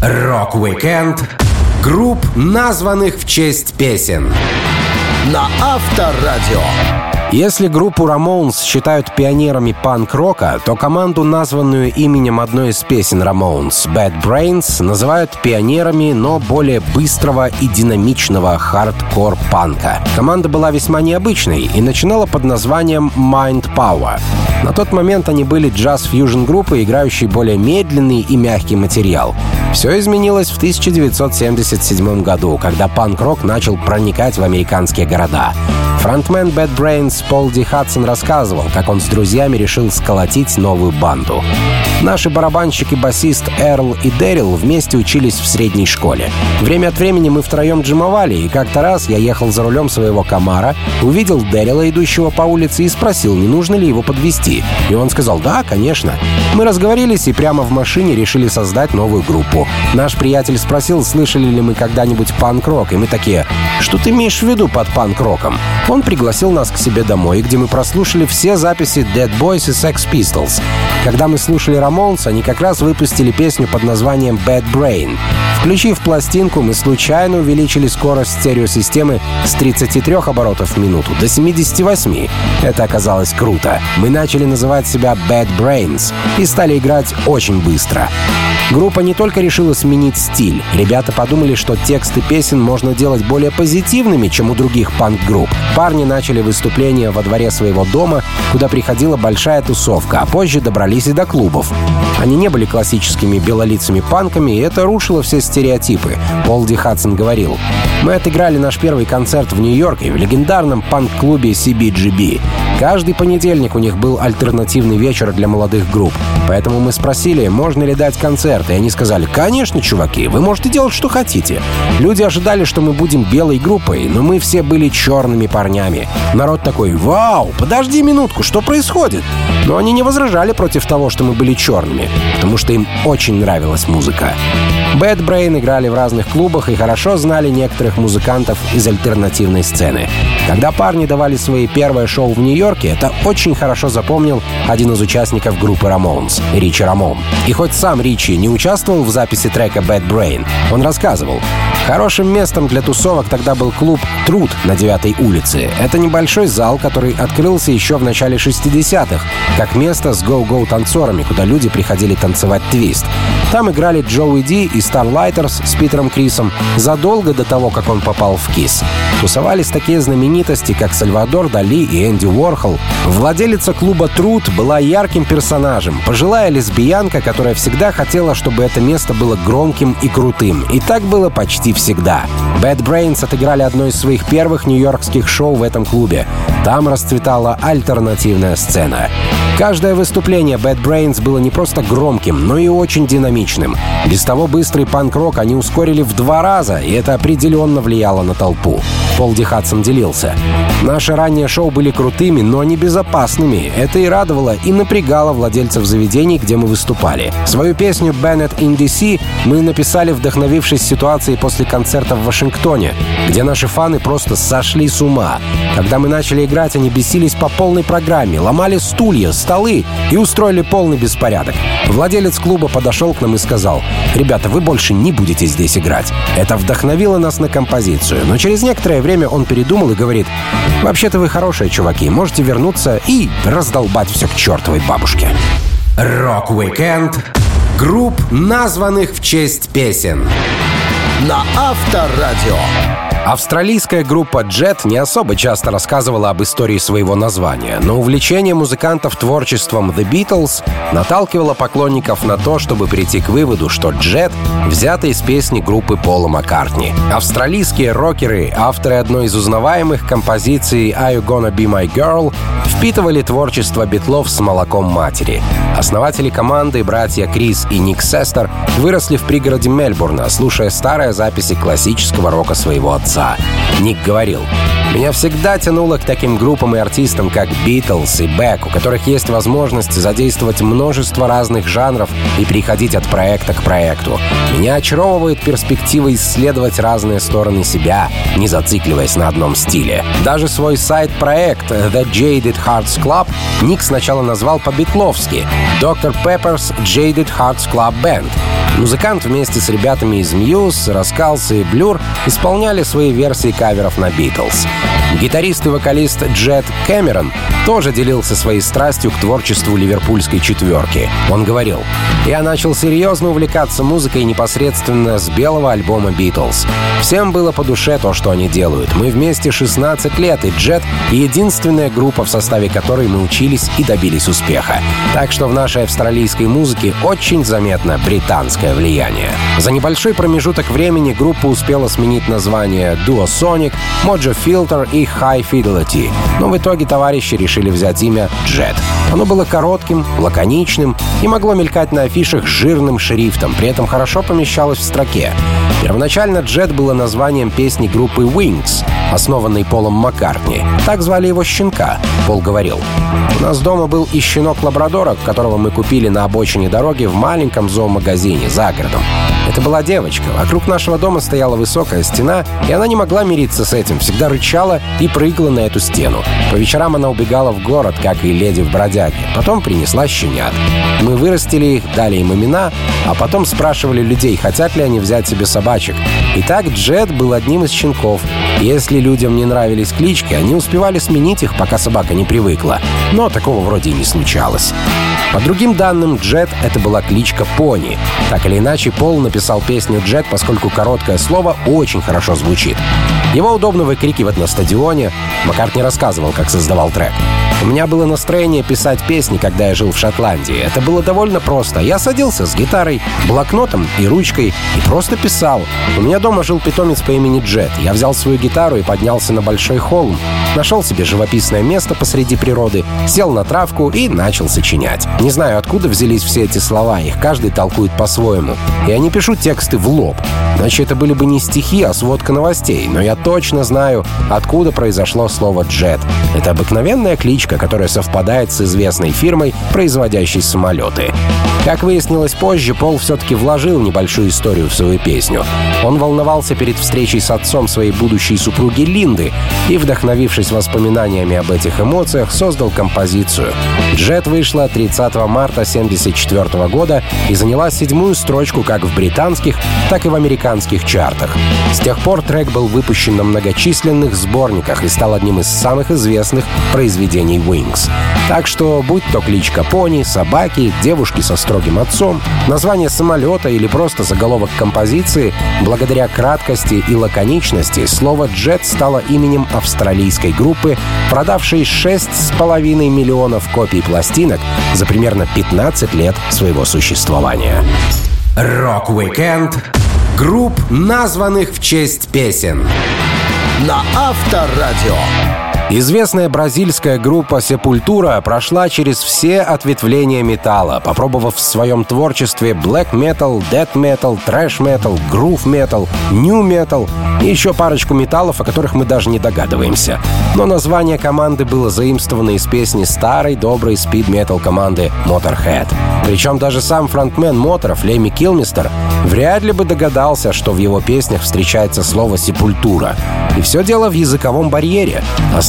Rock-Weekend групп, названных в честь песен. На Авторадио. Если группу Ramones считают пионерами панк-рока, то команду, названную именем одной из песен Ramones, Bad Brains, называют пионерами, но более быстрого и динамичного хардкор-панка. Команда была весьма необычной и начинала под названием Mind Power. На тот момент они были джаз-фьюжн группой, играющей более медленный и мягкий материал. Все изменилось в 1977 году, когда панк-рок начал проникать в американские города. Фронтмен Bad Brains Пол Ди Хадсон рассказывал, как он с друзьями решил сколотить новую банду. Наши барабанщик и басист Эрл и Дэрил вместе учились в средней школе. Время от времени мы втроем джимовали, и как-то раз я ехал за рулем своего Камара, увидел Дэрила, идущего по улице, и спросил, не нужно ли его подвести. И он сказал, да, конечно. Мы разговорились и прямо в машине решили создать новую группу. Наш приятель спросил, слышали ли мы когда-нибудь панк-рок, и мы такие, что ты имеешь в виду под панк-роком? Он пригласил нас к себе домой, где мы прослушали все записи Dead Boys и Sex Pistols. Когда мы слушали Ramones, они как раз выпустили песню под названием Bad Brain. Включив пластинку, мы случайно увеличили скорость стереосистемы с 33 оборотов в минуту до 78. Это оказалось круто. Мы начали называть себя Bad Brains и стали играть очень быстро. Группа не только решила сменить стиль. Ребята подумали, что тексты песен можно делать более позитивными, чем у других панк-групп. Парни начали выступления во дворе своего дома, куда приходила большая тусовка, а позже добрались и до клубов. Они не были классическими белолицами панками, и это рушило все стереотипы. Пол Ди Хадсон говорил, «Мы отыграли наш первый концерт в Нью-Йорке в легендарном панк-клубе CBGB. Каждый понедельник у них был альтернативный вечер для молодых групп. Поэтому мы спросили, можно ли дать концерт, и они сказали, конечно, чуваки, вы можете делать, что хотите. Люди ожидали, что мы будем белой группой, но мы все были черными парнями. Народ такой, вау, подожди минутку, что происходит? Но они не возражали против того, что мы были черными, потому что им очень нравилась музыка. Bad Brain играли в разных клубах и хорошо знали некоторых музыкантов из альтернативной сцены. Когда парни давали свои первые шоу в Нью-Йорке, это очень хорошо запомнил один из участников группы Ramones, Ричи Рамон. И хоть сам Ричи не участвовал в записи трека Bad Brain, он рассказывал, Хорошим местом для тусовок тогда был клуб «Труд» на 9 улице. Это небольшой зал, который открылся еще в начале 60-х, как место с гоу-гоу танцорами, куда люди приходили танцевать твист. Там играли Джоуи Ди и Starlighters с Питером Крисом задолго до того, как он попал в КИС. Тусовались такие знаменитости, как Сальвадор Дали и Энди Уорхол. Владелица клуба «Труд» была ярким персонажем, пожилая лесбиянка, которая всегда хотела, чтобы это место было громким и крутым. И так было почти всегда. Bad Brains отыграли одно из своих первых нью-йоркских шоу в этом клубе. Там расцветала альтернативная сцена. Каждое выступление Bad Brains было не просто громким, но и очень динамичным. Без того быстрый панк-рок они ускорили в два раза, и это определенно влияло на толпу. Пол Ди Хадсон делился. Наши ранние шоу были крутыми, но не безопасными. Это и радовало, и напрягало владельцев заведений, где мы выступали. Свою песню «Bennett in DC» мы написали, вдохновившись ситуацией после концерта в Вашингтоне, где наши фаны просто сошли с ума. Когда мы начали играть, они бесились по полной программе, ломали стулья, столы и устроили полный беспорядок. Владелец клуба подошел к нам и сказал, «Ребята, вы больше не будете здесь играть». Это вдохновило нас на композицию, но через некоторое время он передумал и говорит, «Вообще-то вы хорошие чуваки, можете вернуться и раздолбать все к чертовой бабушке». Rock-Weekend групп, названных в честь песен. На Авторадио. Австралийская группа Jet не особо часто рассказывала об истории своего названия, но увлечение музыкантов творчеством The Beatles наталкивало поклонников на то, чтобы прийти к выводу, что Jet взято из песни группы Пола Маккартни. Австралийские рокеры, авторы одной из узнаваемых композиций «Are You Gonna Be My Girl» впитывали творчество битлов с молоком матери. Основатели команды, братья Крис и Ник Сестер, выросли в пригороде Мельбурна, слушая старые записи классического рока своего отца. Конца. Ник говорил, меня всегда тянуло к таким группам и артистам, как Битлз и Бэк, у которых есть возможность задействовать множество разных жанров и переходить от проекта к проекту. Меня очаровывает перспектива исследовать разные стороны себя, не зацикливаясь на одном стиле. Даже свой сайт-проект The Jaded Hearts Club Ник сначала назвал по-битловски Dr. Pepper's Jaded Hearts Club Band. Музыкант вместе с ребятами из Muse, Раскалса и Blur исполняли свои версии каверов на Битлз. Гитарист и вокалист Джет Кэмерон тоже делился своей страстью к творчеству ливерпульской четверки. Он говорил, «Я начал серьезно увлекаться музыкой непосредственно с белого альбома «Битлз». Всем было по душе то, что они делают. Мы вместе 16 лет, и Джет — единственная группа, в составе которой мы учились и добились успеха. Так что в нашей австралийской музыке очень заметно британское влияние. За небольшой промежуток времени группа успела сменить название Duo Sonic, Mojo Filter и High Fidelity. Но в итоге товарищи решили взять имя Jet. Оно было коротким, лаконичным и могло мелькать на афишах жирным шрифтом, при этом хорошо помещалось в строке. Первоначально Jet было названием песни группы Wings, основанной Полом Маккартни. Так звали его щенка. Пол говорил, «У нас дома был и щенок лабрадора, которого мы купили на обочине дороги в маленьком зоомагазине за городом. Это была девочка. Вокруг нашего дома стояла высокая стена, и она не могла мириться с этим, всегда рычала и прыгала на эту стену. По вечерам она убегала в город, как и леди в бродяге. Потом принесла щенят. Мы вырастили их, дали им имена, а потом спрашивали людей, хотят ли они взять себе собачек. И так Джет был одним из щенков. Если людям не нравились клички, они успевали сменить их, пока собака не привыкла. Но такого вроде и не случалось. По другим данным, Джет — это была кличка Пони. Так или иначе, Пол написал песню «Джет», поскольку короткое слово очень хорошо звучит. Его удобно выкрикивать на стадионе. Маккартни рассказывал, как создавал трек. У меня было настроение писать песни, когда я жил в Шотландии. Это было довольно просто. Я садился с гитарой, блокнотом и ручкой и просто писал. У меня дома жил питомец по имени Джет. Я взял свою гитару и поднялся на большой холм. Нашел себе живописное место посреди природы, сел на травку и начал сочинять. Не знаю, откуда взялись все эти слова, их каждый толкует по-своему. Я не пишу тексты в лоб. Иначе это были бы не стихи, а сводка новостей. Но я точно знаю, откуда произошло слово «джет». Это обыкновенная кличка, которая совпадает с известной фирмой, производящей самолеты. Как выяснилось позже, Пол все-таки вложил небольшую историю в свою песню. Он волновался перед встречей с отцом своей будущей супруги Линды и, вдохновившись воспоминаниями об этих эмоциях, создал композицию. «Джет» вышла 30 марта 1974 года и заняла седьмую строчку как в британских, так и в американских чартах. С тех пор трек был выпущен на многочисленных сборниках и стал одним из самых известных произведений Wings. Так что, будь то кличка пони, собаки, девушки со строгим отцом, название самолета или просто заголовок композиции, благодаря краткости и лаконичности слово «jet» стало именем австралийской группы, продавшей 6,5 миллионов копий пластинок за примерно 15 лет своего существования. Rock-Weekend групп, названных в честь песен. На Авторадио. Известная бразильская группа Sepultura прошла через все ответвления металла, попробовав в своем творчестве black metal, death metal, trash metal, groove metal, new metal и еще парочку металлов, о которых мы даже не догадываемся. Но название команды было заимствовано из песни старой доброй спид-метал команды Motorhead. Причем даже сам фронтмен Моторов, Леми Килмистер, вряд ли бы догадался, что в его песнях встречается слово «сепультура». И все дело в языковом барьере.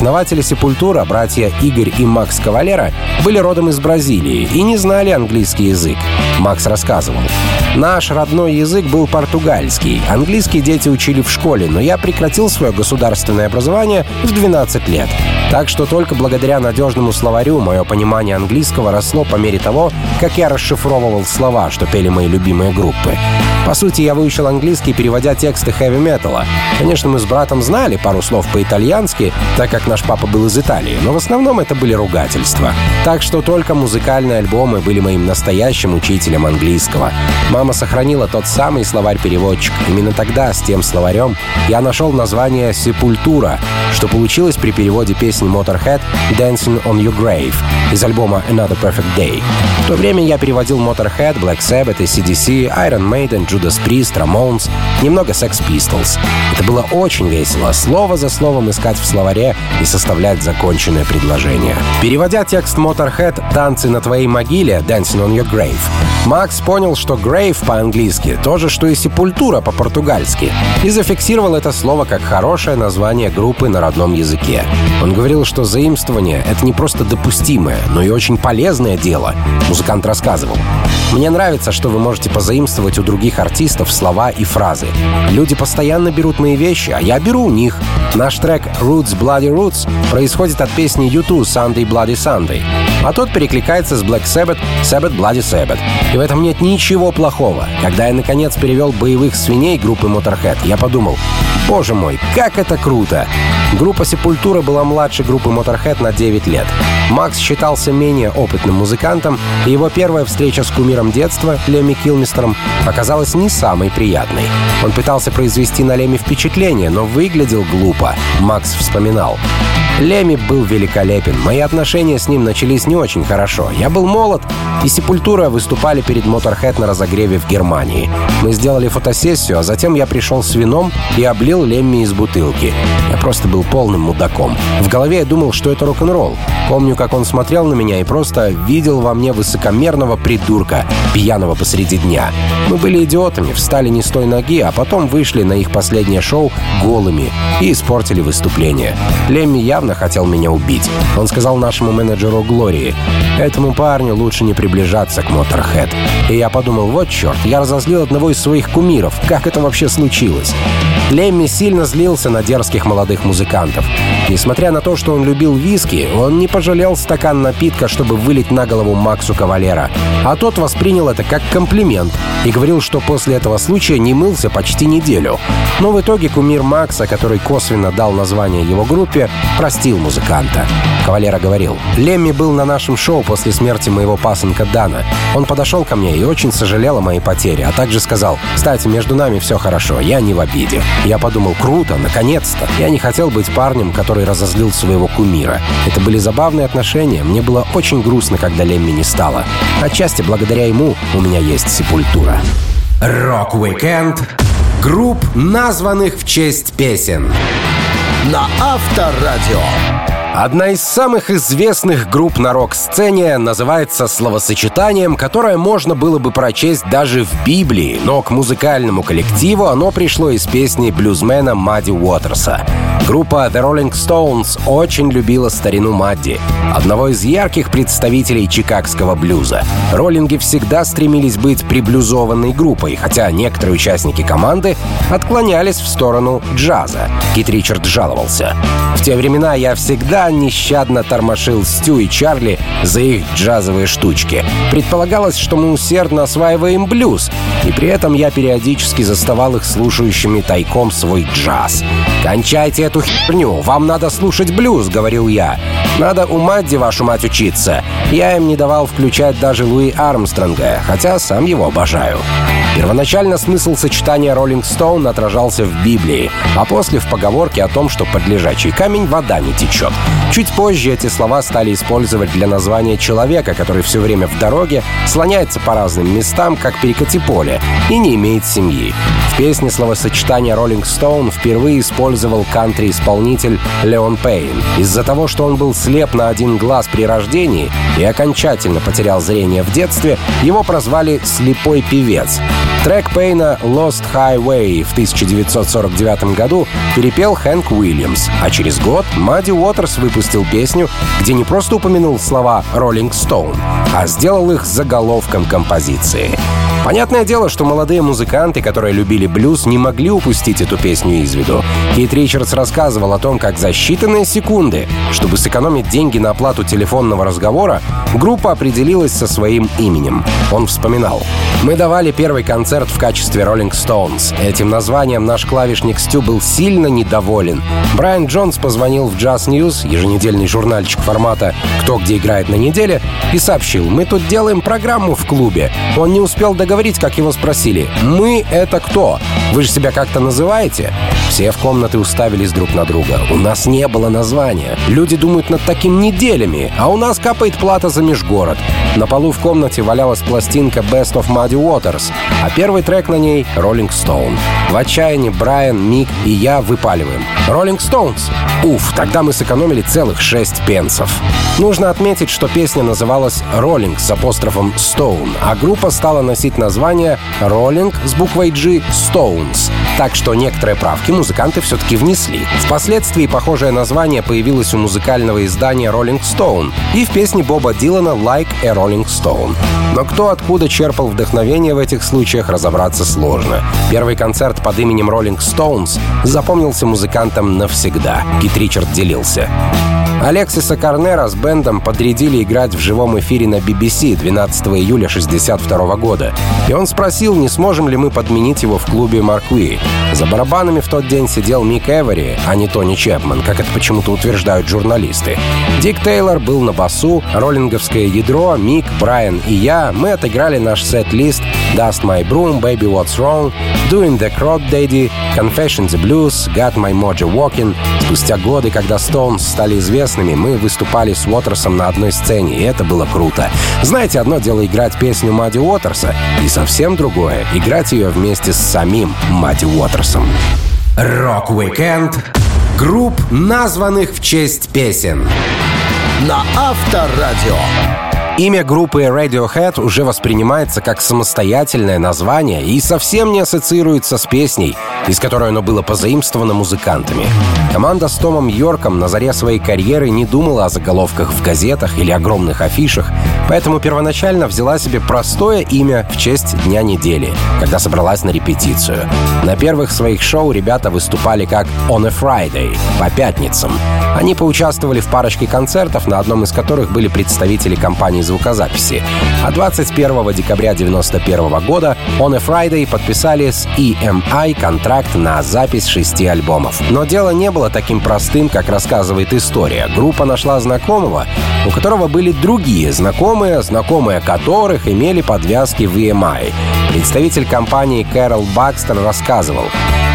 Основатели «Сепультура», братья Игорь и Макс Кавалера, были родом из Бразилии и не знали английский язык. Макс рассказывал. «Наш родной язык был португальский. Английский дети учили в школе, но я прекратил свое государственное образование в 12 лет. Так что только благодаря надежному словарю мое понимание английского росло по мере того, как я расшифровывал слова, что пели мои любимые группы. По сути, я выучил английский, переводя тексты хэви-металла. Конечно, мы с братом знали пару слов по-итальянски, так как наш папа был из Италии, но в основном это были ругательства. Так что только музыкальные альбомы были моим настоящим учителем английского. Мама сохранила тот самый словарь-переводчик. Именно тогда, с тем словарем, я нашел название «Сепультура», что получилось при переводе песни Motorhead «Dancing on Your Grave» из альбома Another Perfect Day. В то время я переводил Motorhead, Black Sabbath, CDC, Iron Maiden, Judas Priest, Ramones, немного Sex Pistols. Это было очень весело, слово за словом искать в словаре и составлять законченное предложение. Переводя текст Motorhead «Танцы на твоей могиле» «Dancing on your grave», Макс понял, что «grave» по-английски то же, что и «сепультура» по-португальски, и зафиксировал это слово как хорошее название группы на родном языке. Он говорил, что заимствование — это не просто допустимое, но и очень полезное дело. Музыкант рассказывал. «Мне нравится, что вы можете позаимствовать у других артистов слова и фразы. Люди постоянно берут мои вещи, а я беру у них. Наш трек «Roots Bloody Roots» происходит от песни U2 «Sunday Bloody Sunday», а тот перекликается с Black Sabbath «Sabbath Bloody Sabbath». И в этом нет ничего плохого. Когда я, наконец, перевел боевых свиней группы Motorhead, я подумал, боже мой, как это круто! Группа Сепультура была младше группы Motorhead на 9 лет. Макс считался менее опытным музыкантом, и его первая встреча с кумиром детства, Лемми Килмистером, оказалась не самой приятной. Он пытался произвести на Лемми впечатление, но выглядел глупо, Макс вспоминал. Леми был великолепен. Мои отношения с ним начались не очень хорошо. Я был молод, и Сепультура выступали перед Motorhead на разогреве в Германии. Мы сделали фотосессию, а затем я пришел с вином и облил Лемми из бутылки. Я просто был полным мудаком. В голове я думал, что это рок-н-ролл. Помню, как он смотрел на меня и просто видел во мне высокомерного придурка, пьяного посреди дня. Мы были идиотами, встали не с той ноги, а потом вышли на их последнее шоу голыми и испортили выступление. Лемми явно хотел меня убить. Он сказал нашему менеджеру Глории, этому парню лучше не приближаться к Моторхед. И я подумал, вот черт, я разозлил одного из своих кумиров. Как это вообще случилось? Лемми сильно злился на дерзких молодых музыкантов. Несмотря на то, что он любил виски, он не пожалел стакан напитка, чтобы вылить на голову Максу Кавалера. А тот воспринял это как комплимент и говорил, что после этого случая не мылся почти неделю. Но в итоге кумир Макса, который косвенно дал название его группе, простил музыканта. Кавалера говорил, «Лемми был на нашем шоу после смерти моего пасынка Дана. Он подошел ко мне и очень сожалел о моей потере, а также сказал, «Кстати, между нами все хорошо, я не в обиде». Я подумал, круто, наконец-то. Я не хотел быть парнем, который разозлил своего кумира. Это были забавные отношения. Мне было очень грустно, когда Лемми не стало. Отчасти благодаря ему у меня есть Sepultura. Рок-викенд групп, названных в честь песен. На Авторадио. Одна из самых известных групп на рок-сцене называется словосочетанием, которое можно было бы прочесть даже в Библии, но к музыкальному коллективу оно пришло из песни блюзмена Мадди Уотерса. Группа The Rolling Stones очень любила старину Мадди, одного из ярких представителей чикагского блюза. Роллинги всегда стремились быть приблюзованной группой, хотя некоторые участники команды отклонялись в сторону джаза. Кит Ричард жаловался. «В те времена я всегда нещадно тормошил Стю и Чарли за их джазовые штучки. Предполагалось, что мы усердно осваиваем блюз, и при этом я периодически заставал их слушающими тайком свой джаз. «Кончайте эту херню, вам надо слушать блюз», — говорил я. «Надо у Мадди, вашу мать, учиться». Я им не давал включать даже Луи Армстронга, хотя сам его обожаю. Первоначально смысл сочетания «Роллинг Стоун» отражался в Библии, а после в поговорке о том, что под лежачий камень вода не течет. Чуть позже эти слова стали использовать для названия человека, который все время в дороге, слоняется по разным местам, как перекати поле, и не имеет семьи. В песне словосочетание «Роллинг Стоун» впервые использовал кантри-исполнитель Леон Пейн. Из-за того, что он был слеп на один глаз при рождении и окончательно потерял зрение в детстве, его прозвали «слепой певец». Трек Пейна «Lost Highway» в 1949 году перепел Хэнк Уильямс, а через год Мадди Уотерс выпустил песню, где не просто упомянул слова «Rolling Stone», а сделал их заголовком композиции. Понятное дело, что молодые музыканты, которые любили блюз, не могли упустить эту песню из виду. Кейт Ричардс рассказывал о том, как за считанные секунды, чтобы сэкономить деньги на оплату телефонного разговора, группа определилась со своим именем. Он вспоминал. «Мы давали первый концерт в качестве Rolling Stones. Этим названием наш клавишник Стю был сильно недоволен. Брайан Джонс позвонил в Jazz News, еженедельный журнальчик формата «Кто где играет на неделе», и сообщил, мы тут делаем программу в клубе. Он не успел договориться говорить, как его спросили «Мы — это кто? Вы же себя как-то называете?» Все в комнаты уставились друг на друга. У нас не было названия. Люди думают над таким неделями, а у нас капает плата за межгород. На полу в комнате валялась пластинка Best of Muddy Waters, а первый трек на ней — Rolling Stone. В отчаянии Брайан, Мик и я выпаливаем. Rolling Stones! Уф, тогда мы сэкономили целых шесть пенсов. Нужно отметить, что песня называлась Rolling с апострофом Stone, а группа стала носить название Rolling с буквой G Stones. Так что некоторые правки музыканты все-таки внесли. Впоследствии похожее название появилось у музыкального издания Rolling Stone и в песне Боба Дилана Like a Rolling Stone. Но кто откуда черпал вдохновение в этих случаях, разобраться сложно. Первый концерт под именем Rolling Stones запомнился музыкантам навсегда. Кит Ричард делился. Алексиса Корнера с бендом подрядили играть в живом эфире на BBC 12 июля 1962 года. И он спросил, не сможем ли мы подменить его в клубе Маркви. За барабанами в тот день сидел Мик Эвери, а не Тони Чепман, как это почему-то утверждают журналисты. Дик Тейлор был на басу, роллинговское ядро, Мик, Брайан и я, мы отыграли наш сет-лист Dust My Broom, Baby What's Wrong, Doing the Crawdaddy, Confessin' the Blues, Got My Mojo Working. Спустя годы, когда Stones стали известными, мы выступали с Уотерсом на одной сцене, и это было круто. Знаете, одно дело играть песню Мадди Уотерса, и совсем другое — играть ее вместе с самим Мадди Уотерсом. Рок-викенд групп, названных в честь песен. На Авторадио. Имя группы Radiohead уже воспринимается как самостоятельное название и совсем не ассоциируется с песней, из которой оно было позаимствовано музыкантами. Команда с Томом Йорком на заре своей карьеры не думала о заголовках в газетах или огромных афишах, поэтому первоначально взяла себе простое имя в честь Дня недели, когда собралась на репетицию. На первых своих шоу ребята выступали как «On a Friday» — по пятницам. Они поучаствовали в парочке концертов, на одном из которых были представители компании звукозаписи. А 21 декабря 1991 года On a Friday подписали с EMI контракт на запись шести альбомов. Но дело не было таким простым, как рассказывает история. Группа нашла знакомого, у которого были другие знакомые, знакомые которых имели подвязки в EMI. Представитель компании Кэрол Бакстер рассказывал,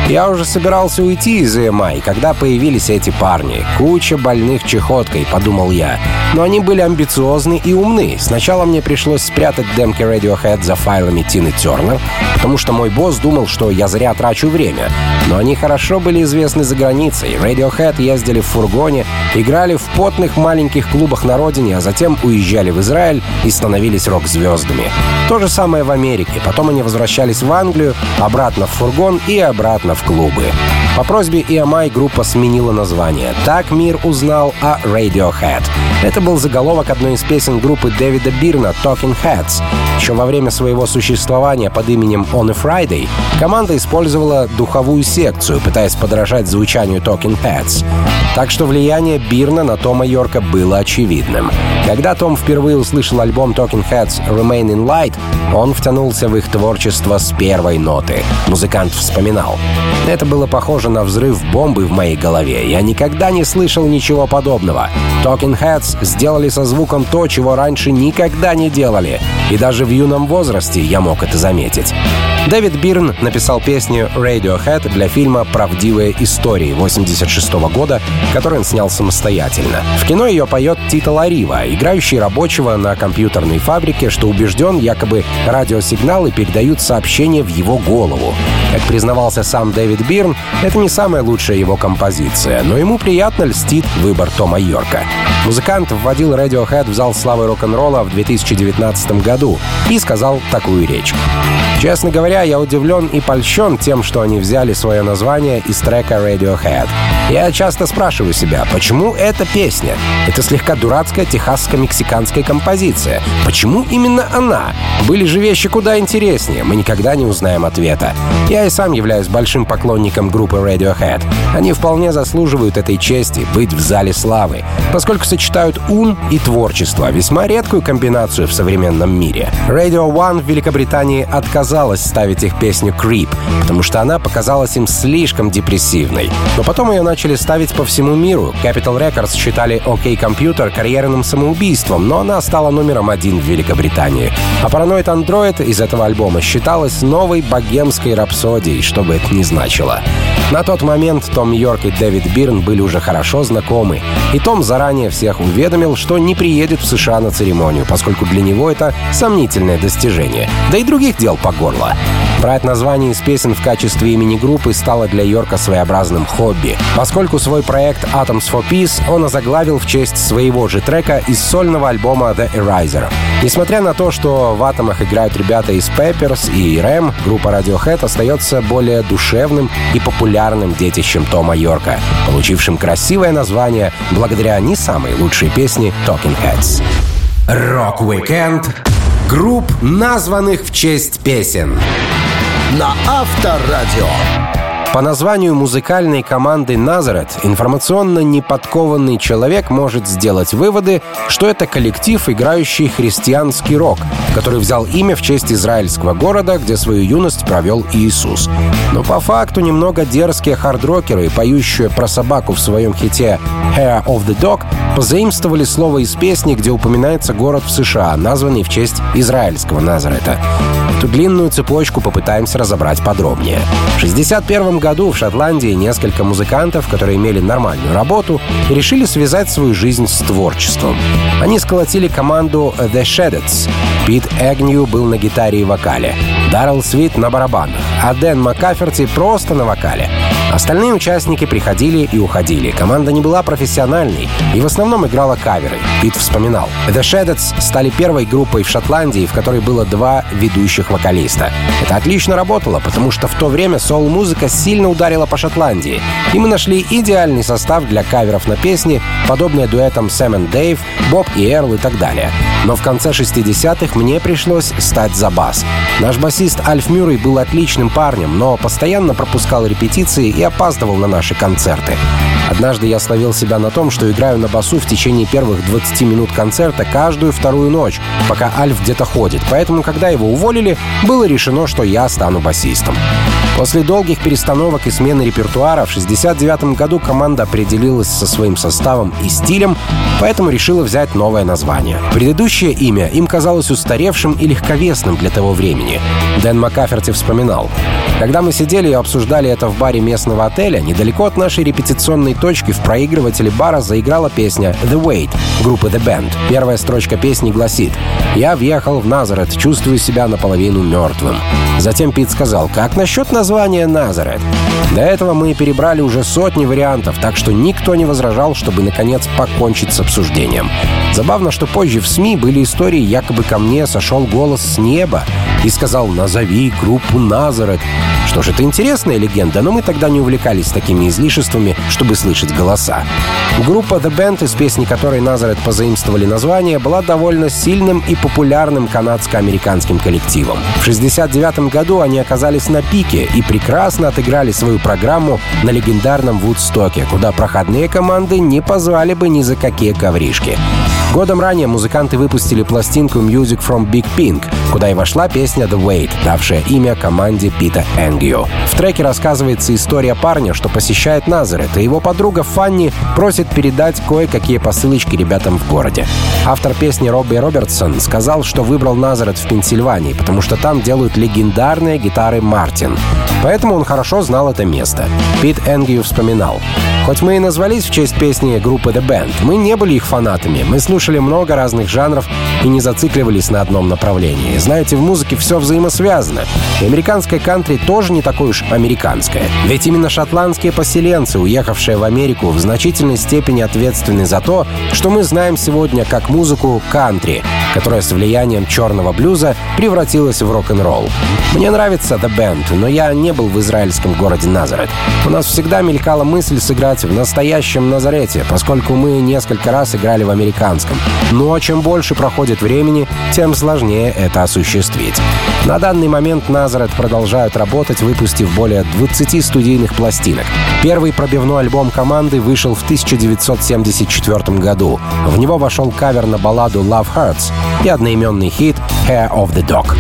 я уже собирался уйти из EMI, когда появились эти парни. Куча больных чехоткой, подумал я. Но они были амбициозны и умны. Сначала мне пришлось спрятать демки Radiohead за файлами Тины Тернер, потому что мой босс думал, что я зря трачу время. Но они хорошо были известны за границей. Radiohead ездили в фургоне, играли в потных маленьких клубах на родине, а затем уезжали в Израиль и становились рок-звездами. То же самое в Америке. Потом они возвращались в Англию, обратно в фургон и обратно в клубы. По просьбе EMI группа сменила название. Так мир узнал о Radiohead. Это был заголовок одной из песен группы Дэвида Бирна «Talking Heads». Еще во время своего существования под именем On a Friday команда использовала духовую секцию, пытаясь подражать звучанию Talking Heads. Так что влияние Бирна на Тома Йорка было очевидным. Когда Том впервые услышал альбом Talking Heads Remain in Light, он втянулся в их творчество с первой ноты. Музыкант вспоминал. Это было похоже на взрыв бомбы в моей голове. Я никогда не слышал ничего подобного. Talking Heads сделали со звуком то, чего раньше никогда не делали. И даже в юном возрасте я мог это заметить. Дэвид Бирн написал песню Radiohead для фильма «Правдивые истории» 86 года, который он снял самостоятельно. В кино ее поет Тита Ларива, играющий рабочего на компьютерной фабрике, что убежден, якобы радиосигналы передают сообщение в его голову. Как признавался сам Дэвид Бирн, это не самая лучшая его композиция, но ему приятно льстит выбор Тома Йорка. Музыкант вводил Radiohead в зал славы рок-н-ролла в 2019 году и сказал такую речь. Честно говоря, я удивлен и польщен тем, что они взяли свое название из трека Radiohead. Я часто спрашиваю себя, почему эта песня? Это слегка дурацкая техасско-мексиканская композиция. Почему именно она? Были же вещи куда интереснее, мы никогда не узнаем ответа. Я и сам являюсь большим поклонником группы Radiohead. Они вполне заслуживают этой чести быть в зале славы, поскольку сочетают ум и творчество, весьма редкую комбинацию в современном мире. Radio One в Великобритании отказалась ставить их песню «Creep», потому что она показалась им слишком депрессивной. Но потом ее начали ставить по всему миру. Capital Records считали «OK Computer» карьерным самоубийством, но она стала номером один в Великобритании. А Paranoid Android из этого альбома считалась новой богемской рапсодией, что бы это ни значило. На тот момент Том Йорк и Дэвид Бирн были уже хорошо знакомы, и Том заранее всех уведомил, что не приедет в США на церемонию, поскольку для него это сомнительное достижение. Да и других дел по горло. Брать название из песен в качестве имени группы стало для Йорка своеобразным хобби, поскольку свой проект Atoms for Peace он озаглавил в честь своего же трека из сольного альбома The Eraser. Несмотря на то, что в «Атомах» играют ребята из Peppers и Рэм, группа Radiohead остается более душевным и популярным детищем Тома Йорка, получившим красивое название благодаря не самой лучшей песне Talking Heads. Рок-викенд групп, названных в честь песен. На Авторадио. По названию музыкальной команды «Nazareth» информационно неподкованный человек может сделать выводы, что это коллектив, играющий христианский рок, который взял имя в честь израильского города, где свою юность провел Иисус. Но по факту немного дерзкие хардрокеры, поющие про собаку в своем хите «Hair of the Dog», позаимствовали слово из песни, где упоминается город в США, названный в честь израильского Назарета. Эту длинную цепочку попытаемся разобрать подробнее. В 1961 году в Шотландии несколько музыкантов, которые имели нормальную работу, решили связать свою жизнь с творчеством. Они сколотили команду The Shadows. Пит Эгнью был на гитаре и вокале, Даррел Свит на барабанах, а Дэн Маккаферти просто на вокале. Остальные участники приходили и уходили. Команда не была профессиональной и в основном играла каверы. Пит вспоминал. The Shadows стали первой группой в Шотландии, в которой было два ведущих вокалиста. Это отлично работало, потому что в то время соул-музыка сильно ударила по Шотландии. И мы нашли идеальный состав для каверов на песни, подобные дуэтам Сэм и Дэйв, Боб и Эрл и так далее. Но в конце 60-х мне пришлось стать за бас. Наш басист Альф Мюррей был отличным парнем, но постоянно пропускал репетиции и опаздывал на наши концерты. Однажды я словил себя на том, что играю на басу в течение первых 20 минут концерта каждую вторую ночь, пока Альф где-то ходит. Поэтому, когда его уволили, было решено, что я стану басистом. После долгих перестановок и смены репертуара в 69 году команда определилась со своим составом и стилем, поэтому решила взять новое название. Предыдущее имя им казалось устаревшим и легковесным для того времени. Дэн Маккаферти вспоминал. Когда мы сидели и обсуждали это в баре местного отеля, недалеко от нашей репетиционной точки в проигрывателе бара заиграла песня «The Wait» группы The Band. Первая строчка песни гласит «Я въехал в Назарет, чувствую себя наполовину мертвым». Затем Пит сказал «Как насчет названия Назарет?» До этого мы перебрали уже сотни вариантов, так что никто не возражал, чтобы наконец покончить с обсуждением. Забавно, что позже в СМИ были истории, якобы ко мне сошел голос с неба и сказал «Назови группу Назарет». Что ж, это интересная легенда, но мы тогда не увлекались такими излишествами, чтобы слышать голоса. Группа The Band, из песни которой Назарет позаимствовали название, была довольно сильным и популярным канадско-американским коллективом. В 69 году они оказались на пике и прекрасно отыграли свою программу на легендарном Вудстоке, куда проходные команды не позвали бы ни за какие ковришки. Годом ранее музыканты выпустили пластинку Music from Big Pink, куда и вошла песня The Wait, давшая имя команде Пита Энгио. В треке рассказывается история парня, что посещает Назарет, и его подруга Фанни просит передать кое-какие посылочки ребятам в городе. Автор песни Робби Робертсон сказал, что выбрал Назарет в Пенсильвании, потому что там делают легендарные гитары Мартин. Поэтому он хорошо знал это место. Пит Энгио вспоминал. Хоть мы и назвались в честь песни группы The Band, мы не были их фанатами. Мы слушали много разных жанров и не зацикливались на одном направлении. Знаете, в музыке все взаимосвязано. И американская кантри тоже не такое уж американское. Ведь именно шотландские поселенцы, уехавшие в Америку, в значительной степени ответственны за то, что мы знаем сегодня как музыку кантри, которая с влиянием черного блюза превратилась в рок-н-ролл. Мне нравится The Band, но я не был в израильском городе Назарет. У нас всегда мелькала мысль сыграть в настоящем Назарете, поскольку мы несколько раз играли в американском. Но чем больше проходит времени, тем сложнее это осуществить. На данный момент Назарет продолжают работать, выпустив более 20 студийных пластинок. Первый пробивной альбом команды вышел в 1974 году. В него вошел кавер на балладу Love Hurts и одноименный хит Hair of the Dog.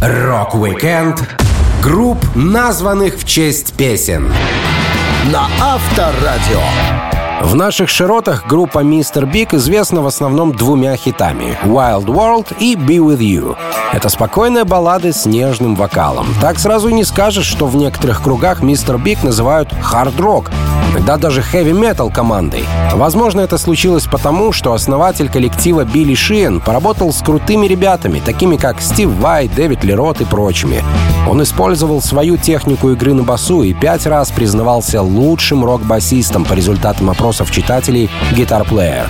Рок-викенд групп, названных в честь песен. На Авторадио. В наших широтах группа Mr. Big известна в основном двумя хитами «Wild World» и «Be With You». Это спокойные баллады с нежным вокалом. Так сразу не скажешь, что в некоторых кругах Mr. Big называют «хард-рок», иногда даже хэви-метал командой. Возможно, это случилось потому, что основатель коллектива Билли Шиен поработал с крутыми ребятами, такими как Стив Вай, Дэвид Ли Рот и прочими. Он использовал свою технику игры на басу и пять раз признавался лучшим рок-басистом по результатам опросов читателей Guitar Player.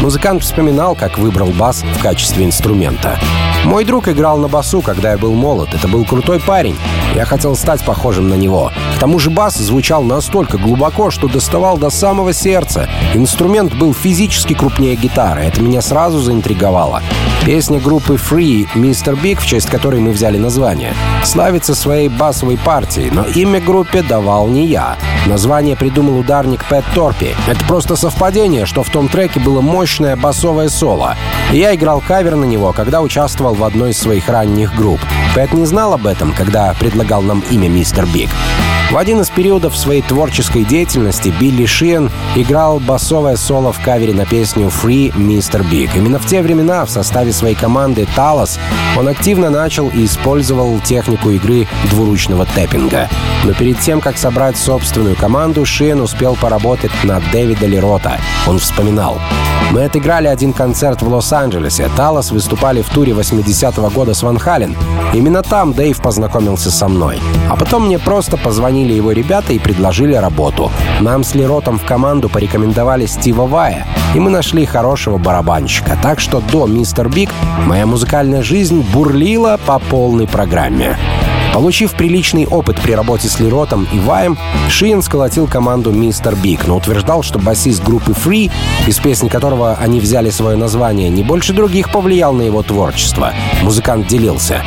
Музыкант вспоминал, как выбрал бас в качестве инструмента. Мой друг играл на басу, когда я был молод. Это был крутой парень. Я хотел стать похожим на него. К тому же бас звучал настолько глубоко, что доставал до самого сердца. Инструмент был физически крупнее гитары. Это меня сразу заинтриговало. Песня группы Free «Mr. Big», в честь которой мы взяли название, славится своей басовой партией, но имя группе давал не я. Название придумал ударник Пэт Торпи. Это просто совпадение, что в том треке было мощное басовое соло. И я играл кавер на него, когда участвовал в одной из своих ранних групп. Пэт не знал об этом, когда предлагал нам имя «Mr. Big». В один из периодов своей творческой деятельности Билли Шиен играл басовое соло в кавере на песню «Free Mr. Big». Именно в те времена в составе своей команды «Talas» он активно начал и использовал технику игры двуручного тэппинга. Но перед тем, как собрать собственную команду, Шиен успел поработать на Дэвида Лерота. Он вспоминал. Мы отыграли один концерт в Лос-Анджелесе. Талос выступали в туре 80-го года с Ван Хален. Именно там Дэйв познакомился со мной. А потом мне просто позвонили его ребята и предложили работу. Нам с Леротом в команду порекомендовали Стива Вая, и мы нашли хорошего барабанщика. Так что до «Mr. Big» моя музыкальная жизнь бурлила по полной программе. Получив приличный опыт при работе с Ли Ротом и Ваем, Шиен сколотил команду Mr. Big, но утверждал, что басист группы Free, из песни которого они взяли свое название, не больше других повлиял на его творчество. Музыкант делился.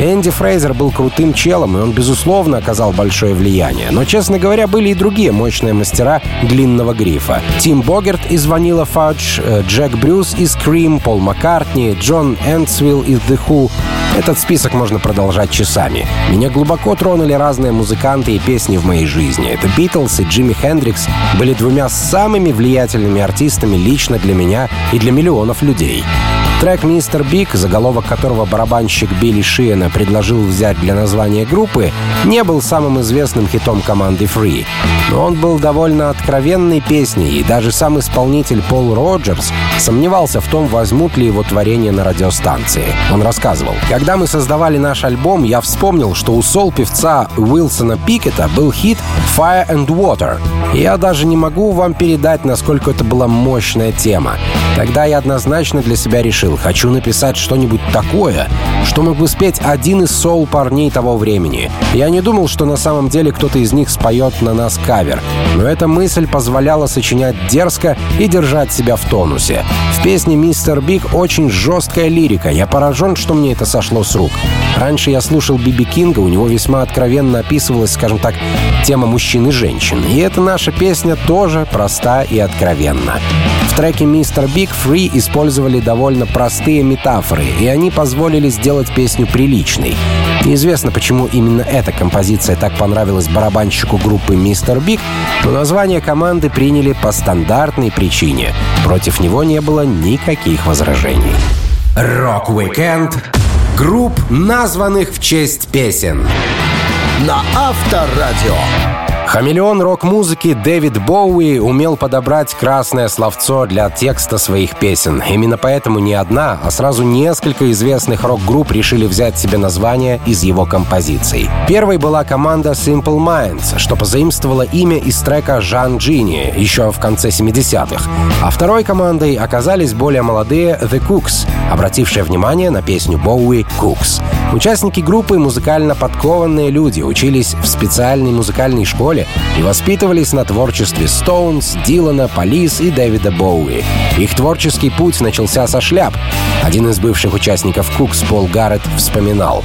Энди Фрейзер был крутым челом, и он, безусловно, оказал большое влияние. Но, честно говоря, были и другие мощные мастера длинного грифа. Тим Богерт из Vanilla Fudge, э, Джек Брюс из Cream, Пол Маккартни, Джон Энтвистл из The Who. Этот список можно продолжать часами. Меня глубоко тронули разные музыканты и песни в моей жизни. Это Битлз и Джимми Хендрикс были двумя самыми влиятельными артистами лично для меня и для миллионов людей. Трек «Мистер Биг», заголовок которого барабанщик Билли Шиена предложил взять для названия группы, не был самым известным хитом команды Free. Но он был довольно откровенной песней, и даже сам исполнитель Пол Роджерс сомневался в том, возьмут ли его творение на радиостанции. Он рассказывал, «Когда мы создавали наш альбом, я вспомнил, что у сол-певца Уилсона Пикета был хит «Fire and Water». Я даже не могу вам передать, насколько это была мощная тема. Тогда я однозначно для себя решил, хочу написать что-нибудь такое, что мог бы спеть один из соул-парней того времени. Я не думал, что на самом деле кто-то из них споет на нас кавер, но эта мысль позволяла сочинять дерзко и держать себя в тонусе. В песне «Mr. Big» очень жесткая лирика. Я поражен, что мне это сошло с рук. Раньше я слушал Би Би Кинга, у него весьма откровенно описывалась, скажем так, тема мужчин и женщин. И эта наша песня тоже проста и откровенна. В треке «Mr. Big» Free использовали довольно простые метафоры, и они позволили сделать песню приличной. Неизвестно, почему именно эта композиция так понравилась барабанщику группы «Mr. Big», но название команды приняли по стандартной причине. Против него не было никаких возражений. Рок-викенд групп, названных в честь песен. На Авторадио. Хамелеон рок-музыки Дэвид Боуи умел подобрать красное словцо для текста своих песен. Именно поэтому не одна, а сразу несколько известных рок-групп решили взять себе название из его композиций. Первой была команда Simple Minds, что позаимствовало имя из трека «Jean Genie» еще в конце 70-х. А второй командой оказались более молодые The Cooks, обратившие внимание на песню Боуи «Cooks». Участники группы — музыкально подкованные люди, учились в специальной музыкальной школе и воспитывались на творчестве Стоунс, Дилана, Полис и Дэвида Боуи. Их творческий путь начался со шляп. Один из бывших участников Кукс, Пол Гаррет, вспоминал.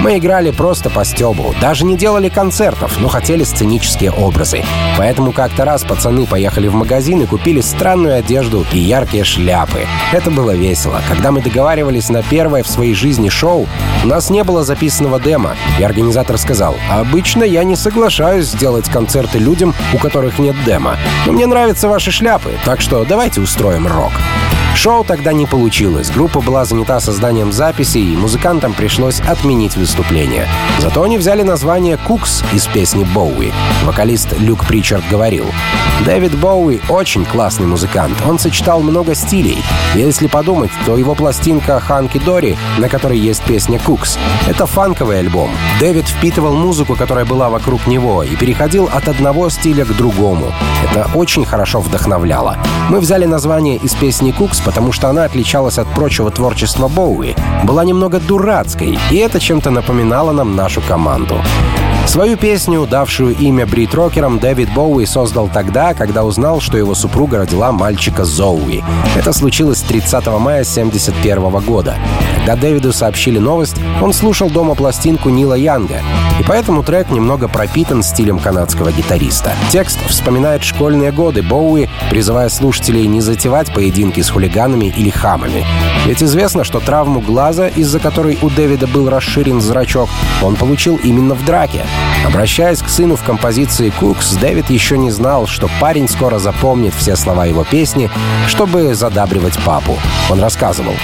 Мы играли просто по стебу, даже не делали концертов, но хотели сценические образы. Поэтому как-то раз пацаны поехали в магазин и купили странную одежду и яркие шляпы. Это было весело. Когда мы договаривались на первое в своей жизни шоу, у нас не было записанного демо, и организатор сказал, «Обычно я не соглашаюсь сделать концерты людям, у которых нет демо, но мне нравятся ваши шляпы, так что давайте устроим рок». Шоу тогда не получилось. Группа была занята созданием записей, и музыкантам пришлось отменить выступление. Зато они взяли название «Кукс» из песни Боуи. Вокалист Люк Причард говорил, «Дэвид Боуи очень классный музыкант. Он сочетал много стилей. Если подумать, то его пластинка «Ханки Дори», на которой есть песня «Кукс», это фанковый альбом. Дэвид впитывал музыку, которая была вокруг него, и переходил от одного стиля к другому. Это очень хорошо вдохновляло. Мы взяли название из песни «Кукс», потому что она отличалась от прочего творчества Боуи, была немного дурацкой, и это чем-то напоминало нам нашу команду. Свою песню, давшую имя Брит Рокерам, Дэвид Боуи создал тогда, когда узнал, что его супруга родила мальчика Зоуи. Это случилось 30 мая 1971 года. Когда Дэвиду сообщили новость, он слушал дома пластинку Нила Янга, и поэтому трек немного пропитан стилем канадского гитариста. Текст вспоминает школьные годы Боуи, призывая слушателей не затевать поединки с хулиганами или хамами. Ведь известно, что травму глаза, из-за которой у Дэвида был расширен зрачок, он получил именно в драке. Обращаясь к сыну в композиции «Кукс», Дэвид еще не знал, что парень скоро запомнит все слова его песни, чтобы задабривать папу. Он рассказывал.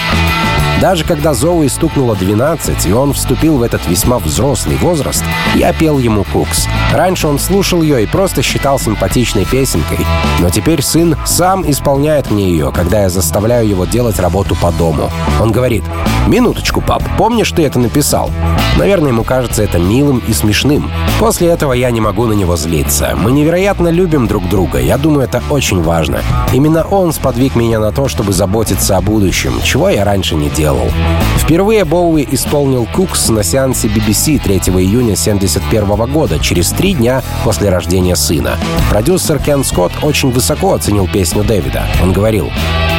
Даже когда Зоуи стукнуло 12, и он вступил в этот весьма взрослый возраст, я пел ему «Кукс». Раньше он слушал ее и просто считал симпатичной песенкой. Но теперь сын сам исполняет мне ее, когда я заставляю его делать работу по дому. Он говорит, «Минуточку, пап, помнишь, ты это написал?» Наверное, ему кажется это милым и смешным. После этого я не могу на него злиться. Мы невероятно любим друг друга. Я думаю, это очень важно. Именно он сподвиг меня на то, чтобы заботиться о будущем, чего я раньше не делал. Впервые Боуи исполнил «Кукс» на сеансе BBC 3 июня 1971 года, через три дня после рождения сына. Продюсер Кен Скотт очень высоко оценил песню Дэвида. Он говорил,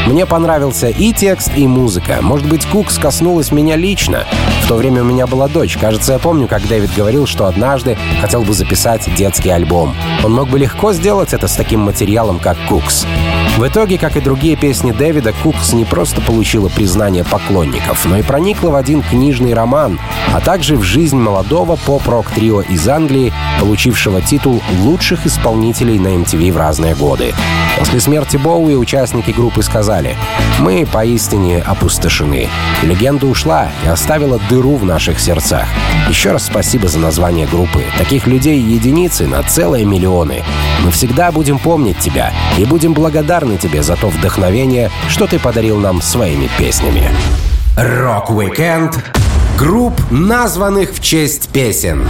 мне понравился и текст, и музыка. Может быть, Кукс коснулась меня лично. В то время у меня была дочь. Кажется, я помню, как Дэвид говорил, что однажды хотел бы записать детский альбом. Он мог бы легко сделать это с таким материалом, как Кукс. В итоге, как и другие песни Дэвида, Кукс не просто получила признание поклонников, но и проникла в один книжный роман, а также в жизнь молодого поп-рок-трио из Англии, получившего титул лучших исполнителей на MTV в разные годы. После смерти Боуи участники группы сказали «Мы поистине опустошены. Легенда ушла и оставила дыру в наших сердцах. Еще раз спасибо за название группы. Таких людей единицы на целые миллионы. Мы всегда будем помнить тебя и будем благодарны тебе за то вдохновение, что ты подарил нам своими песнями». Рок-викенд групп, названных в честь песен.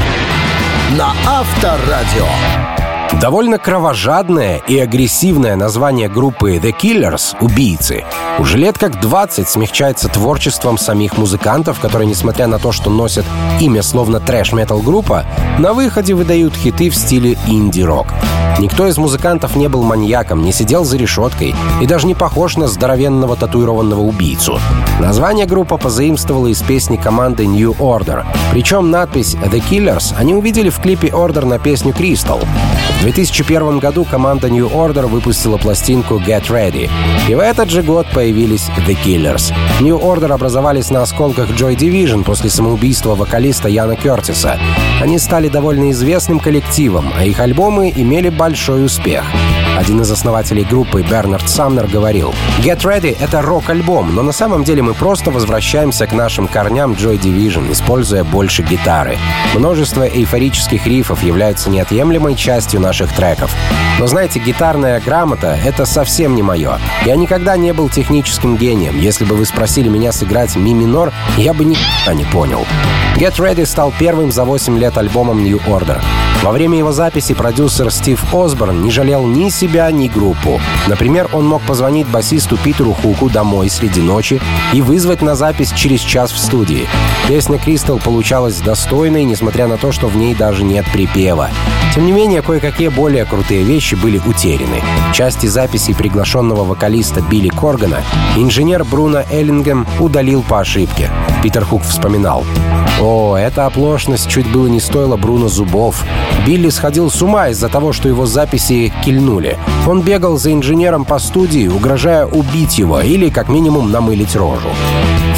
На Авторадио. Довольно кровожадное и агрессивное название группы The Killers — «Убийцы» уже лет как 20 смягчается творчеством самих музыкантов, которые, несмотря на то, что носят имя словно трэш-метал группа, на выходе выдают хиты в стиле инди-рок. Никто из музыкантов не был маньяком, не сидел за решеткой и даже не похож на здоровенного татуированного убийцу. Название группа позаимствовала из песни команды New Order. Причем надпись «The Killers» они увидели в клипе Order на песню «Crystal». В 2001 году команда New Order выпустила пластинку Get Ready. И в этот же год появились The Killers. New Order образовались на осколках Joy Division после самоубийства вокалиста Яна Кертиса. Они стали довольно известным коллективом, а их альбомы имели большой успех. Один из основателей группы, Бернард Самнер, говорил, «Get Ready — это рок-альбом, но на самом деле мы просто возвращаемся к нашим корням Joy Division, используя больше гитары. Множество эйфорических рифов являются неотъемлемой частью наших треков. Но знаете, гитарная грамота — это совсем не мое. Я никогда не был техническим гением. Если бы вы спросили меня сыграть ми минор, я бы никогда не понял. Get Ready стал первым за 8 лет альбомом New Order. Во время его записи продюсер Стив Осборн не жалел ни секунды себя, ни группу. Например, он мог позвонить басисту Питеру Хуку домой среди ночи и вызвать на запись через час в студии. Песня «Кристал» получалась достойной, несмотря на то, что в ней даже нет припева. Тем не менее, кое-какие более крутые вещи были утеряны. Части записей приглашенного вокалиста Билли Коргана инженер Бруно Эллингем удалил по ошибке. Питер Хук вспоминал. О, эта оплошность чуть было не стоила Бруно зубов. Билли сходил с ума из-за того, что его записи кильнули. Он бегал за инженером по студии, угрожая убить его или как минимум намылить рожу.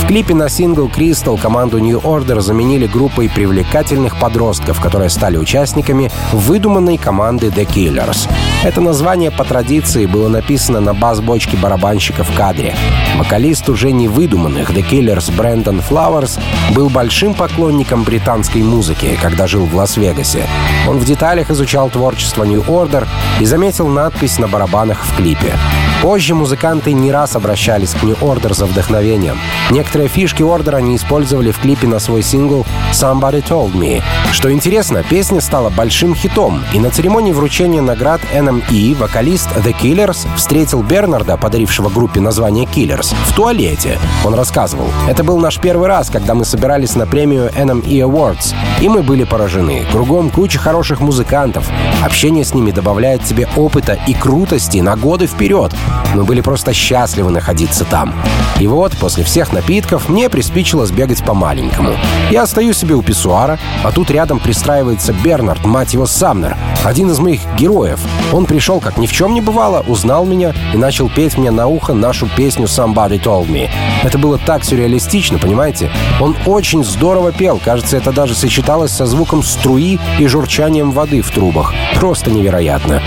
В клипе на сингл «Crystal» команду New Order заменили группой привлекательных подростков, которые стали участниками выдуманной команды The Killers. Это название по традиции было написано на бас-бочке барабанщика в кадре. Вокалист уже не выдуманных The Killers Брэндон Флауэрс был большим поклонником британской музыки, когда жил в Лас-Вегасе. Он в деталях изучал творчество New Order и заметил надпись на барабанах в клипе. Позже музыканты не раз обращались к New Order за вдохновением. Некоторые фишки Ордера они использовали в клипе на свой сингл «Somebody Told Me». Что интересно, песня стала большим хитом, и на церемонии вручения наград NME вокалист The Killers встретил Бернарда, подарившего группе название Killers, в туалете. Он рассказывал, «Это был наш первый раз, когда мы собирались на премию NME Awards, и мы были поражены. Кругом куча хороших музыкантов. Общение с ними добавляет тебе опыта и крутости на годы вперед. Мы были просто счастливы находиться там. И вот, после всех напитков, мне приспичило сбегать по-маленькому. Я стою себе у писсуара, а тут рядом пристраивается Бернард, мать его, Самнер, один из моих героев. Пришел, как ни в чем не бывало, узнал меня и начал петь мне на ухо нашу песню «Somebody Told Me». Это было так сюрреалистично, понимаете? Он очень здорово пел, кажется, это даже сочеталось со звуком струи и журчанием воды в трубах. Просто невероятно.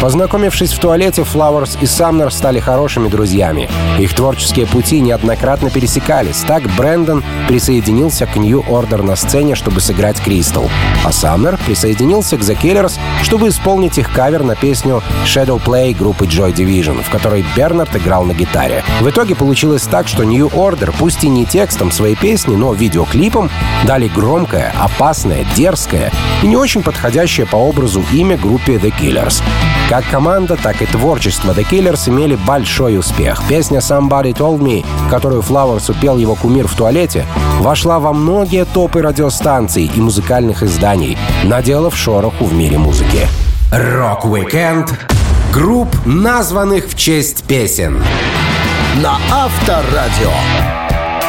Познакомившись в туалете, Флауэрс и Самнер стали хорошими друзьями. Их творческие пути неоднократно пересекались. Так Брэндон присоединился к New Order на сцене, чтобы сыграть Кристал. А Самнер присоединился к The Killers, чтобы исполнить их кавер на песню Shadow Play группы Joy Division, в которой Бернард играл на гитаре. В итоге получилось так, что New Order, пусть и не текстом своей песни, но видеоклипом, дали громкое, опасное, дерзкое и не очень подходящее по образу имя группе The Killers. Как команда, так и творчество The Killers имели большой успех. Песня «Somebody Told Me», которую Флауэрсу пел его кумир в туалете, вошла во многие топы радиостанций и музыкальных изданий, наделав шороху в мире музыки. Рок-викенд групп, названных в честь песен. На Авторадио.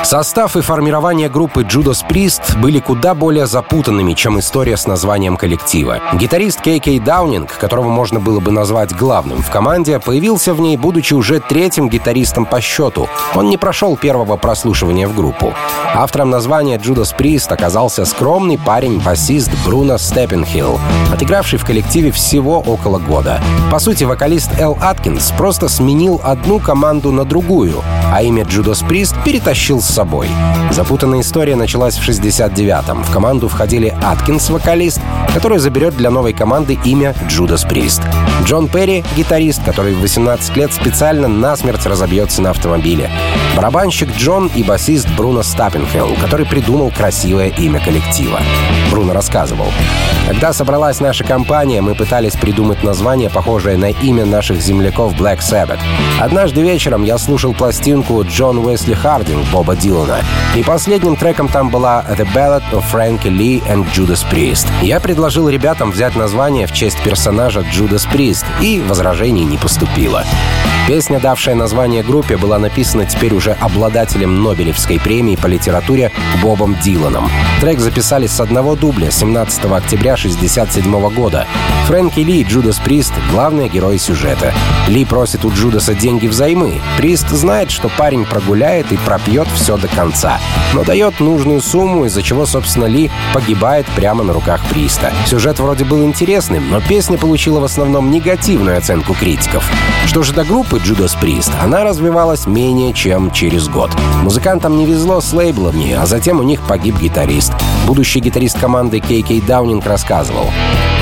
Состав и формирование группы Judas Priest были куда более запутанными, чем история с названием коллектива. Гитарист Кей Кей Даунинг, которого можно было бы назвать главным в команде, появился в ней, будучи уже третьим гитаристом по счету. Он не прошел первого прослушивания в группу. Автором названия Judas Priest оказался скромный парень-басист Бруно Степпенхилл, отыгравший в коллективе всего около года. По сути, вокалист Эл Аткинс просто сменил одну команду на другую, а имя Judas Priest перетащил с собой. Запутанная история началась в 69-м. В команду входили Аткинс, вокалист, который заберет для новой команды имя Джудас Прист. Джон Перри, гитарист, который в 18 лет специально насмерть разобьется на автомобиле. Барабанщик Джон и басист Бруно Стаппенхелл, который придумал красивое имя коллектива. Бруно рассказывал. Когда собралась наша компания, мы пытались придумать название, похожее на имя наших земляков Black Sabbath. Однажды вечером я слушал пластинку Джон Уэсли Хардинг Боба Дилана. И последним треком там была The Ballad of Frankie Lee and Judas Priest. Я предложил ребятам взять название в честь персонажа Judas Priest, и возражений не поступило. Песня, давшая название группе, была написана теперь уже обладателем Нобелевской премии по литературе Бобом Диланом. Трек записали с одного дубля 17 октября 1967 года. Фрэнки Ли и Джудас Прист — главные герои сюжета. Ли просит у Джудаса деньги взаймы. Прист знает, что парень прогуляет и пропьет все до конца, но дает нужную сумму, из-за чего, собственно, Ли погибает прямо на руках Приста. Сюжет вроде был интересным, но песня получила в основном негативную оценку критиков. Что же до группы Judas Priest, она развивалась менее чем через год. Музыкантам не везло с лейблами, а затем у них погиб гитарист. Будущий гитарист команды KK Даунинг рассказывал.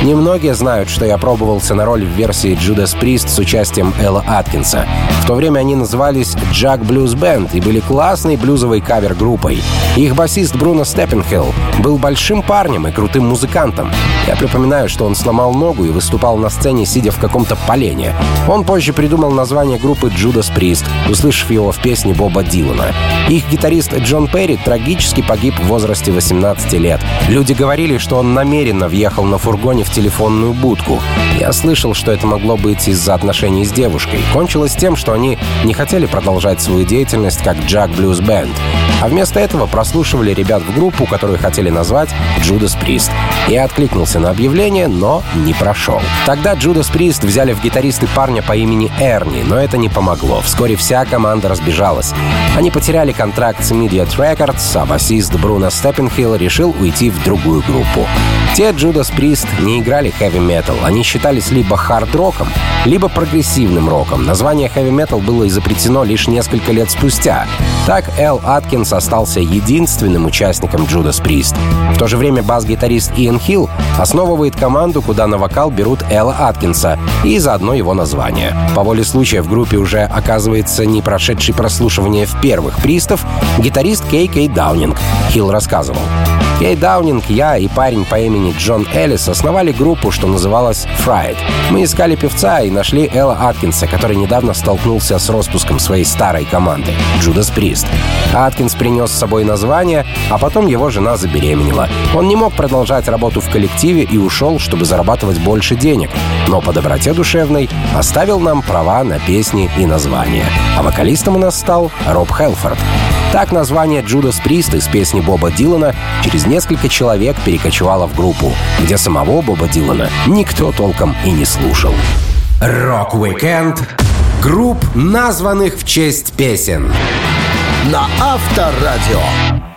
Немногие знают, что я пробовался на роль в версии Judas Priest с участием Элла Аткинса. В то время они назывались Jack Blues Band и были классной блюзовой кавер-группой. Их басист Бруно Степпенхилл был большим парнем и крутым музыкантом. Я припоминаю, что он сломал ногу и выступал на сцене, сидя в каком-то полене. Он позже придумал название группы Judas Priest, услышав его в песне Боба Дилана. Их гитарист Джон Перри трагически погиб в возрасте 18 лет. Люди говорили, что он намеренно въехал на фургоне в телефонную будку. Я слышал, что это могло быть из-за отношений с девушкой. Кончилось тем, что они не хотели продолжать свою деятельность как Jack Blues Band, а вместо этого прослушивали ребят в группу, которую хотели назвать Judas Priest. Я откликнулся на объявление, но не прошел. Тогда Judas Priest взяли в гитаристы парня по имени Эрни, но это не помогло. Вскоре вся команда разбежалась. Они потеряли контракт с Immediate Records, а басист Бруно Степпенхилл решил уйти в другую группу. Те Judas Priest не играли metal, они считались либо хард-роком, либо прогрессивным роком. Название metal было изобретено лишь несколько лет спустя. Так Эл Аткинс остался единственным участником Judas Priest. В то же время бас-гитарист Иэн Хилл основывает команду, куда на вокал берут Элла Аткинса и заодно его название. По воле случая в группе уже оказывается не прошедший прослушивание в первых пристов гитарист Кей Кей Даунинг. Хилл рассказывал. Кей Даунинг, я и парень по имени Джон Эллис основали группу, что называлась Fried. Мы искали певца и нашли Элла Аткинса, который недавно столкнулся с распуском своей старой команды — Judas Priest. Аткинс принес с собой название, а потом его жена забеременела. Он не мог продолжать работу в коллективе и ушел, чтобы зарабатывать больше денег, но по доброте душевной оставил нам права на песни и названия. А вокалистом у нас стал Роб Хэлфорд. Так название Judas Priest из песни Боба Дилана через несколько человек перекочевало в группу, где самого Боба Дилана никто толком и не слушал. Рок-викенд групп, названных в честь песен. На Авторадио.